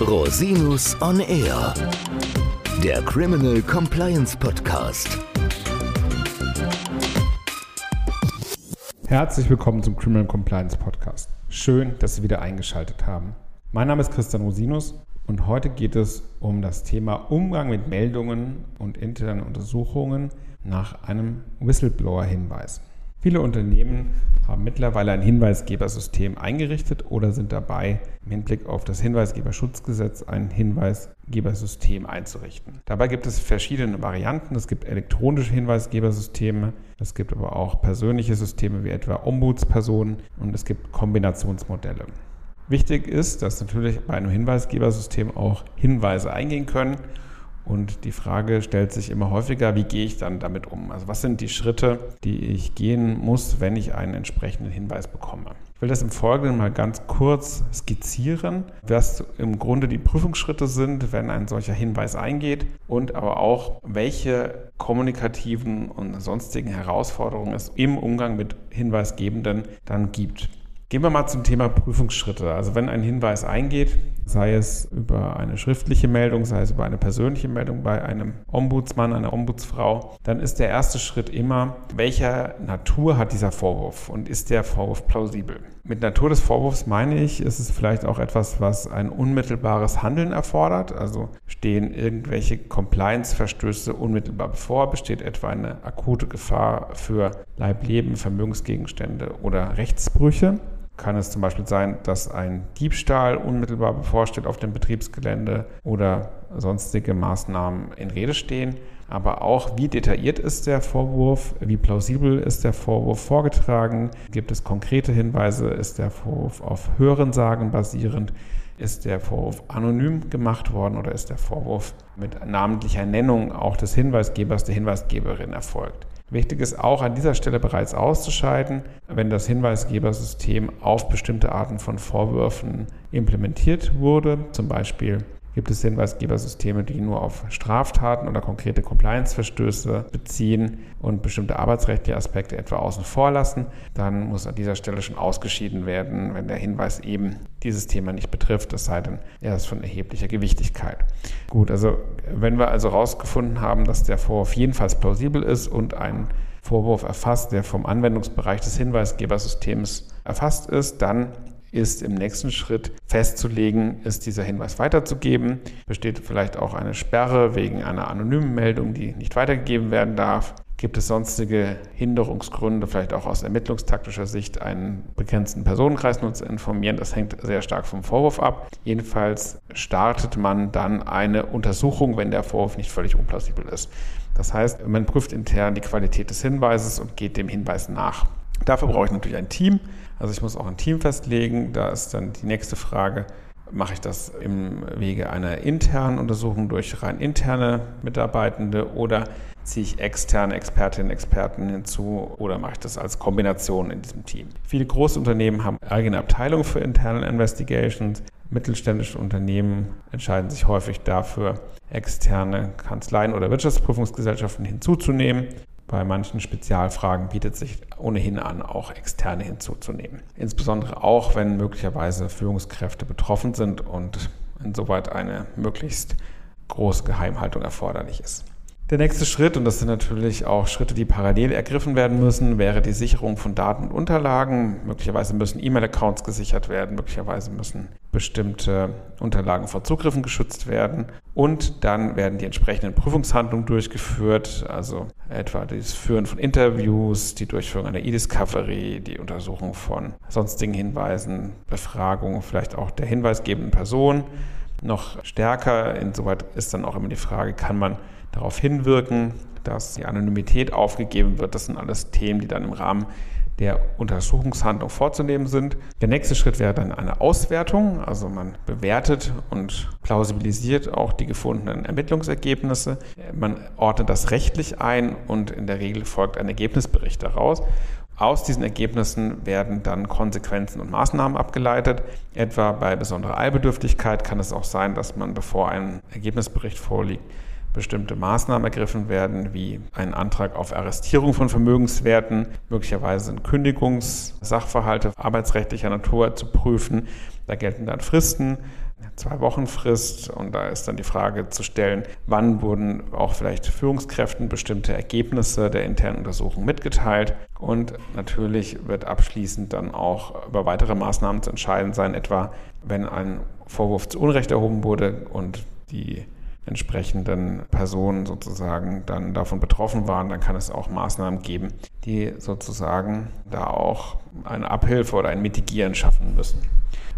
Rosinus on Air, der Criminal Compliance Podcast. Herzlich willkommen zum Criminal Compliance Podcast. Schön, dass Sie wieder eingeschaltet haben. Mein Name ist Christian Rosinus und heute geht es um das Thema Umgang mit Meldungen und internen Untersuchungen nach einem Whistleblower-Hinweis. Viele Unternehmen haben mittlerweile ein Hinweisgebersystem eingerichtet oder sind dabei, im Hinblick auf das Hinweisgeberschutzgesetz ein Hinweisgebersystem einzurichten. Dabei gibt es verschiedene Varianten. Es gibt elektronische Hinweisgebersysteme, es gibt aber auch persönliche Systeme wie etwa Ombudspersonen und es gibt Kombinationsmodelle. Wichtig ist, dass natürlich bei einem Hinweisgebersystem auch Hinweise eingehen können und die Frage stellt sich immer häufiger, wie gehe ich dann damit um? Also was sind die Schritte, die ich gehen muss, wenn ich einen entsprechenden Hinweis bekomme? Ich will das im Folgenden mal ganz kurz skizzieren, was im Grunde die Prüfungsschritte sind, wenn ein solcher Hinweis eingeht und aber auch, welche kommunikativen und sonstigen Herausforderungen es im Umgang mit Hinweisgebenden dann gibt. Gehen wir mal zum Thema Prüfungsschritte. Also wenn ein Hinweis eingeht, sei es über eine schriftliche Meldung, sei es über eine persönliche Meldung bei einem Ombudsmann, einer Ombudsfrau, dann ist der erste Schritt immer, welcher Natur hat dieser Vorwurf und ist der Vorwurf plausibel? Mit Natur des Vorwurfs meine ich, ist es vielleicht auch etwas, was ein unmittelbares Handeln erfordert. Also stehen irgendwelche Compliance-Verstöße unmittelbar bevor, besteht etwa eine akute Gefahr für Leib, Leben, Vermögensgegenstände oder Rechtsbrüche kann es zum Beispiel sein, dass ein Diebstahl unmittelbar bevorsteht auf dem Betriebsgelände oder sonstige Maßnahmen in Rede stehen. Aber auch, wie detailliert ist der Vorwurf, wie plausibel ist der Vorwurf vorgetragen, gibt es konkrete Hinweise, ist der Vorwurf auf Hörensagen basierend, ist der Vorwurf anonym gemacht worden oder ist der Vorwurf mit namentlicher Nennung auch des Hinweisgebers, der Hinweisgeberin erfolgt. Wichtig ist auch an dieser Stelle bereits auszuscheiden, wenn das Hinweisgebersystem auf bestimmte Arten von Vorwürfen implementiert wurde, zum Beispiel gibt es Hinweisgebersysteme, die nur auf Straftaten oder konkrete Compliance-Verstöße beziehen und bestimmte arbeitsrechtliche Aspekte etwa außen vor lassen, dann muss an dieser Stelle schon ausgeschieden werden, wenn der Hinweis eben dieses Thema nicht betrifft, es sei denn, er ist von erheblicher Gewichtigkeit. Gut, also wenn wir also herausgefunden haben, dass der Vorwurf jedenfalls plausibel ist und ein Vorwurf erfasst, der vom Anwendungsbereich des Hinweisgebersystems erfasst ist, dann ist im nächsten Schritt festzulegen, ist dieser Hinweis weiterzugeben. Besteht vielleicht auch eine Sperre wegen einer anonymen Meldung, die nicht weitergegeben werden darf. Gibt es sonstige Hinderungsgründe, vielleicht auch aus ermittlungstaktischer Sicht, einen begrenzten Personenkreis nur zu informieren? Das hängt sehr stark vom Vorwurf ab. Jedenfalls startet man dann eine Untersuchung, wenn der Vorwurf nicht völlig unplausibel ist. Das heißt, man prüft intern die Qualität des Hinweises und geht dem Hinweis nach. Dafür brauche ich natürlich ein Team. Also ich muss auch ein Team festlegen. Da ist dann die nächste Frage, mache ich das im Wege einer internen Untersuchung durch rein interne Mitarbeitende oder ziehe ich externe Expertinnen und Experten hinzu oder mache ich das als Kombination in diesem Team? Viele große Unternehmen haben eigene Abteilungen für Internal Investigations. Mittelständische Unternehmen entscheiden sich häufig dafür, externe Kanzleien oder Wirtschaftsprüfungsgesellschaften hinzuzunehmen. Bei manchen Spezialfragen bietet sich ohnehin an, auch externe hinzuzunehmen. Insbesondere auch, wenn möglicherweise Führungskräfte betroffen sind und insoweit eine möglichst große Geheimhaltung erforderlich ist. Der nächste Schritt, und das sind natürlich auch Schritte, die parallel ergriffen werden müssen, wäre die Sicherung von Daten und Unterlagen. Möglicherweise müssen E-Mail-Accounts gesichert werden, möglicherweise müssen bestimmte Unterlagen vor Zugriffen geschützt werden. Und dann werden die entsprechenden Prüfungshandlungen durchgeführt, also etwa das Führen von Interviews, die Durchführung einer E-Discovery, die Untersuchung von sonstigen Hinweisen, Befragung vielleicht auch der hinweisgebenden Person. Noch stärker, insoweit ist dann auch immer die Frage, kann man darauf hinwirken, dass die Anonymität aufgegeben wird. Das sind alles Themen, die dann im Rahmen der Untersuchungshandlung vorzunehmen sind. Der nächste Schritt wäre dann eine Auswertung. Also man bewertet und plausibilisiert auch die gefundenen Ermittlungsergebnisse. Man ordnet das rechtlich ein und in der Regel folgt ein Ergebnisbericht daraus. Aus diesen Ergebnissen werden dann Konsequenzen und Maßnahmen abgeleitet. Etwa bei besonderer Eilbedürftigkeit kann es auch sein, dass man, bevor ein Ergebnisbericht vorliegt, bestimmte Maßnahmen ergriffen werden, wie ein Antrag auf Arrestierung von Vermögenswerten, möglicherweise sind Kündigungssachverhalte arbeitsrechtlicher Natur zu prüfen. Da gelten dann Fristen, zwei Wochen Frist und da ist dann die Frage zu stellen, wann wurden auch vielleicht Führungskräften bestimmte Ergebnisse der internen Untersuchung mitgeteilt und natürlich wird abschließend dann auch über weitere Maßnahmen zu entscheiden sein, etwa wenn ein Vorwurf zu Unrecht erhoben wurde und die entsprechenden Personen sozusagen dann davon betroffen waren, dann kann es auch Maßnahmen geben, die sozusagen da auch eine Abhilfe oder ein Mitigieren schaffen müssen.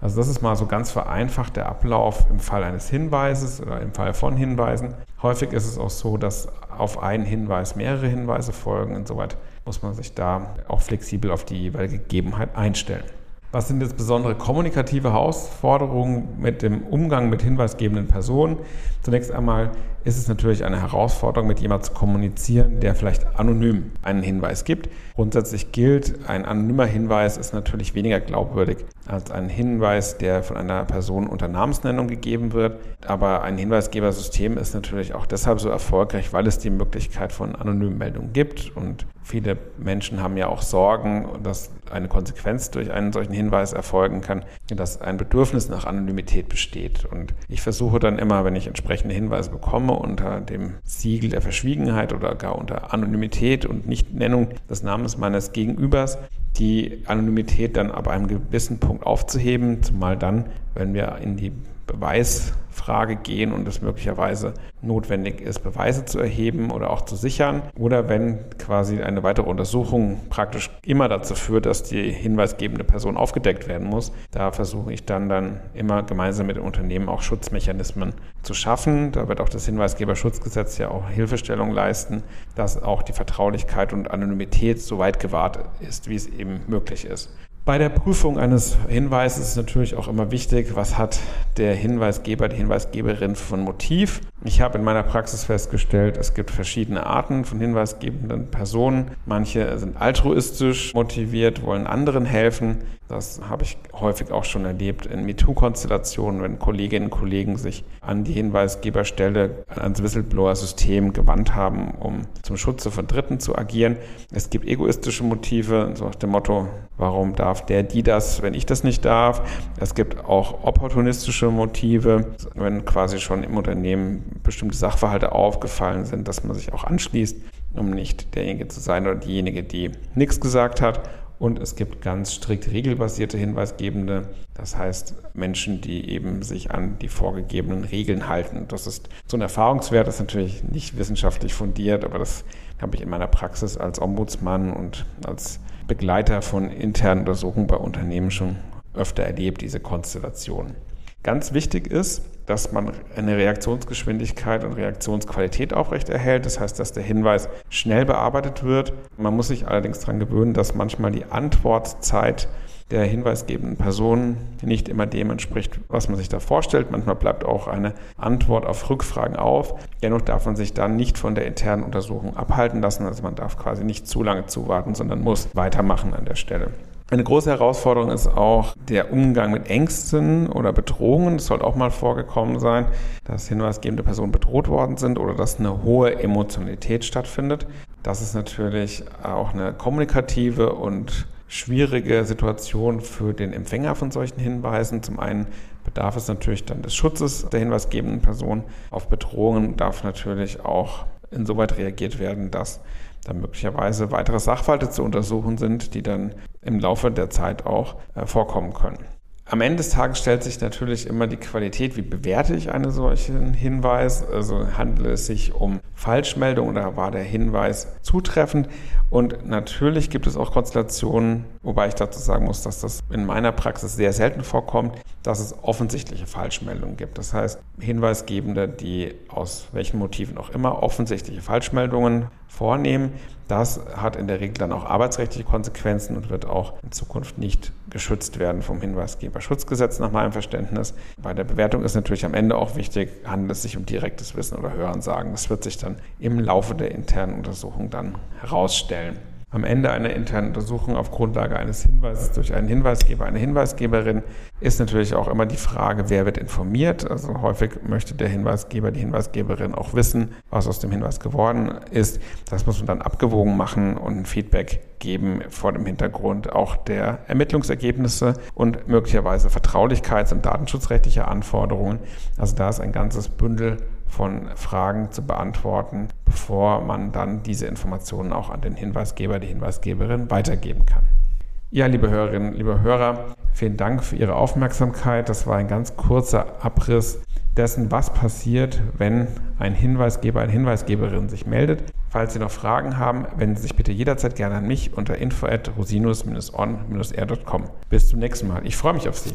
Also das ist mal so ganz vereinfacht der Ablauf im Fall eines Hinweises oder im Fall von Hinweisen. Häufig ist es auch so, dass auf einen Hinweis mehrere Hinweise folgen. Insoweit muss man sich da auch flexibel auf die jeweilige Gegebenheit einstellen. Was sind jetzt besondere kommunikative Herausforderungen mit dem Umgang mit hinweisgebenden Personen? Zunächst einmal ist es natürlich eine Herausforderung, mit jemandem zu kommunizieren, der vielleicht anonym einen Hinweis gibt. Grundsätzlich gilt, ein anonymer Hinweis ist natürlich weniger glaubwürdig als ein Hinweis, der von einer Person unter Namensnennung gegeben wird. Aber ein Hinweisgebersystem ist natürlich auch deshalb so erfolgreich, weil es die Möglichkeit von anonymen Meldungen gibt. Und viele Menschen haben ja auch Sorgen, dass eine Konsequenz durch einen solchen Hinweis erfolgen kann, dass ein Bedürfnis nach Anonymität besteht. Und ich versuche dann immer, wenn ich entsprechende Hinweise bekomme, unter dem Siegel der Verschwiegenheit oder gar unter Anonymität und Nichtnennung des Namens meines Gegenübers, die Anonymität dann ab einem gewissen Punkt aufzuheben, zumal dann, wenn wir in die Beweisfrage gehen und es möglicherweise notwendig ist, Beweise zu erheben oder auch zu sichern oder wenn quasi eine weitere Untersuchung praktisch immer dazu führt, dass die hinweisgebende Person aufgedeckt werden muss. Da versuche ich dann dann immer gemeinsam mit dem Unternehmen auch Schutzmechanismen zu schaffen. Da wird auch das Hinweisgeberschutzgesetz ja auch Hilfestellung leisten, dass auch die Vertraulichkeit und Anonymität so weit gewahrt ist, wie es eben möglich ist. Bei der Prüfung eines Hinweises ist natürlich auch immer wichtig, was hat der Hinweisgeber, die Hinweisgeberin von Motiv. Ich habe in meiner Praxis festgestellt, es gibt verschiedene Arten von hinweisgebenden Personen. Manche sind altruistisch motiviert, wollen anderen helfen. Das habe ich häufig auch schon erlebt in MeToo-Konstellationen, wenn Kolleginnen und Kollegen sich an die Hinweisgeberstelle, ans Whistleblower-System gewandt haben, um zum Schutze von Dritten zu agieren. Es gibt egoistische Motive, so nach dem Motto, warum darf der, die das, wenn ich das nicht darf? Es gibt auch opportunistische Motive, wenn quasi schon im Unternehmen bestimmte Sachverhalte aufgefallen sind, dass man sich auch anschließt, um nicht derjenige zu sein oder diejenige, die nichts gesagt hat und es gibt ganz strikt regelbasierte Hinweisgebende, das heißt Menschen, die eben sich an die vorgegebenen Regeln halten. Das ist so ein Erfahrungswert, das ist natürlich nicht wissenschaftlich fundiert, aber das habe ich in meiner Praxis als Ombudsmann und als Begleiter von internen Untersuchungen bei Unternehmen schon öfter erlebt, diese Konstellation. Ganz wichtig ist, dass man eine Reaktionsgeschwindigkeit und Reaktionsqualität aufrechterhält. Das heißt, dass der Hinweis schnell bearbeitet wird. Man muss sich allerdings daran gewöhnen, dass manchmal die Antwortzeit der hinweisgebenden Person nicht immer dem entspricht, was man sich da vorstellt. Manchmal bleibt auch eine Antwort auf Rückfragen auf. Dennoch darf man sich dann nicht von der internen Untersuchung abhalten lassen. Also man darf quasi nicht zu lange zuwarten, sondern muss weitermachen an der Stelle. Eine große Herausforderung ist auch der Umgang mit Ängsten oder Bedrohungen. Es sollte auch mal vorgekommen sein, dass hinweisgebende Personen bedroht worden sind oder dass eine hohe Emotionalität stattfindet. Das ist natürlich auch eine kommunikative und schwierige Situation für den Empfänger von solchen Hinweisen. Zum einen bedarf es natürlich dann des Schutzes der hinweisgebenden Person. Auf Bedrohungen darf natürlich auch insoweit reagiert werden, dass da möglicherweise weitere Sachverhalte zu untersuchen sind, die dann im Laufe der Zeit auch äh, vorkommen können. Am Ende des Tages stellt sich natürlich immer die Qualität, wie bewerte ich einen solchen Hinweis? Also handelt es sich um Falschmeldung oder war der Hinweis zutreffend? Und natürlich gibt es auch Konstellationen, wobei ich dazu sagen muss, dass das in meiner Praxis sehr selten vorkommt, dass es offensichtliche Falschmeldungen gibt. Das heißt, Hinweisgebende, die aus welchen Motiven auch immer offensichtliche Falschmeldungen vornehmen, das hat in der Regel dann auch arbeitsrechtliche Konsequenzen und wird auch in Zukunft nicht geschützt werden vom Hinweisgeberschutzgesetz nach meinem Verständnis. Bei der Bewertung ist natürlich am Ende auch wichtig, handelt es sich um direktes Wissen oder Hörensagen. Das wird sich dann im Laufe der internen Untersuchung dann herausstellen. Am Ende einer internen Untersuchung auf Grundlage eines Hinweises durch einen Hinweisgeber, eine Hinweisgeberin ist natürlich auch immer die Frage, wer wird informiert. Also häufig möchte der Hinweisgeber, die Hinweisgeberin auch wissen, was aus dem Hinweis geworden ist. Das muss man dann abgewogen machen und ein Feedback geben vor dem Hintergrund auch der Ermittlungsergebnisse und möglicherweise Vertraulichkeits- und datenschutzrechtlicher Anforderungen. Also da ist ein ganzes Bündel von Fragen zu beantworten, bevor man dann diese Informationen auch an den Hinweisgeber, die Hinweisgeberin weitergeben kann. Ja, liebe Hörerinnen, liebe Hörer, vielen Dank für Ihre Aufmerksamkeit. Das war ein ganz kurzer Abriss dessen, was passiert, wenn ein Hinweisgeber, eine Hinweisgeberin sich meldet. Falls Sie noch Fragen haben, wenden Sie sich bitte jederzeit gerne an mich unter info at rosinus-on-r.com. Bis zum nächsten Mal. Ich freue mich auf Sie.